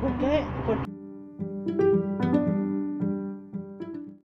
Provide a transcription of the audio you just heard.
¿Por qué? ¿Por qué?